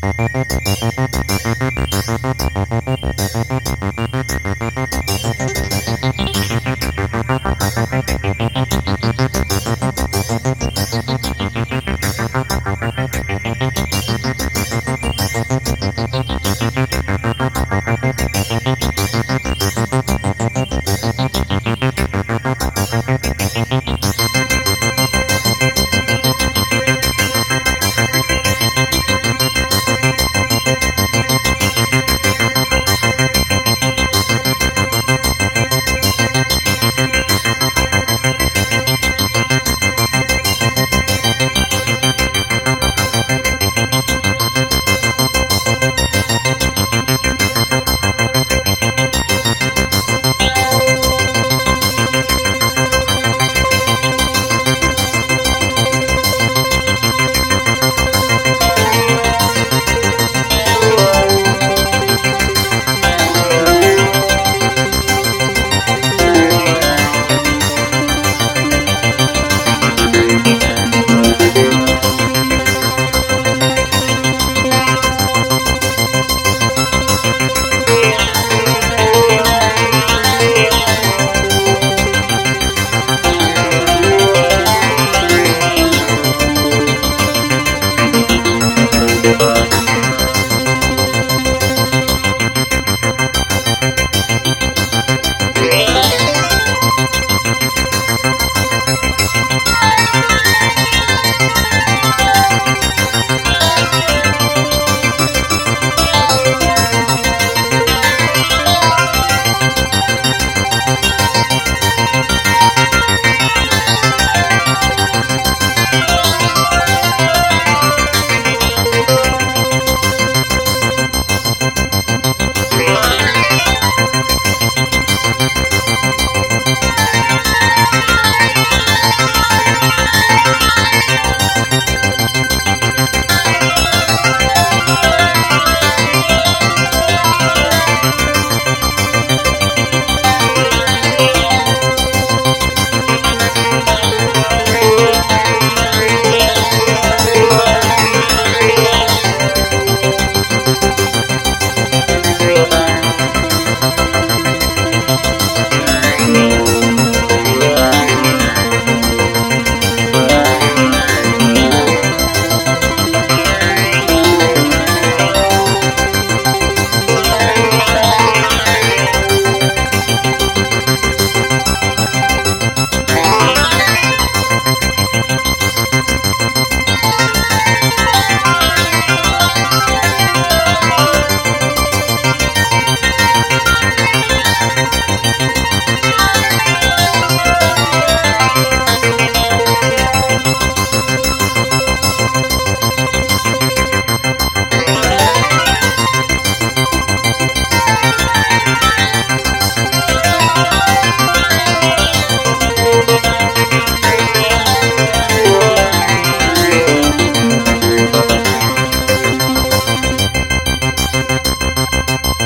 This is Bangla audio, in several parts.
Bye.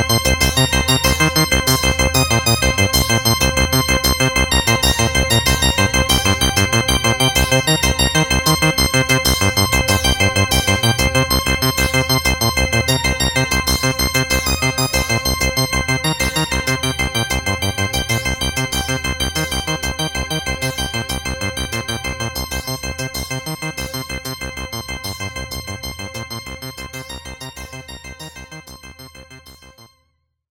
Thank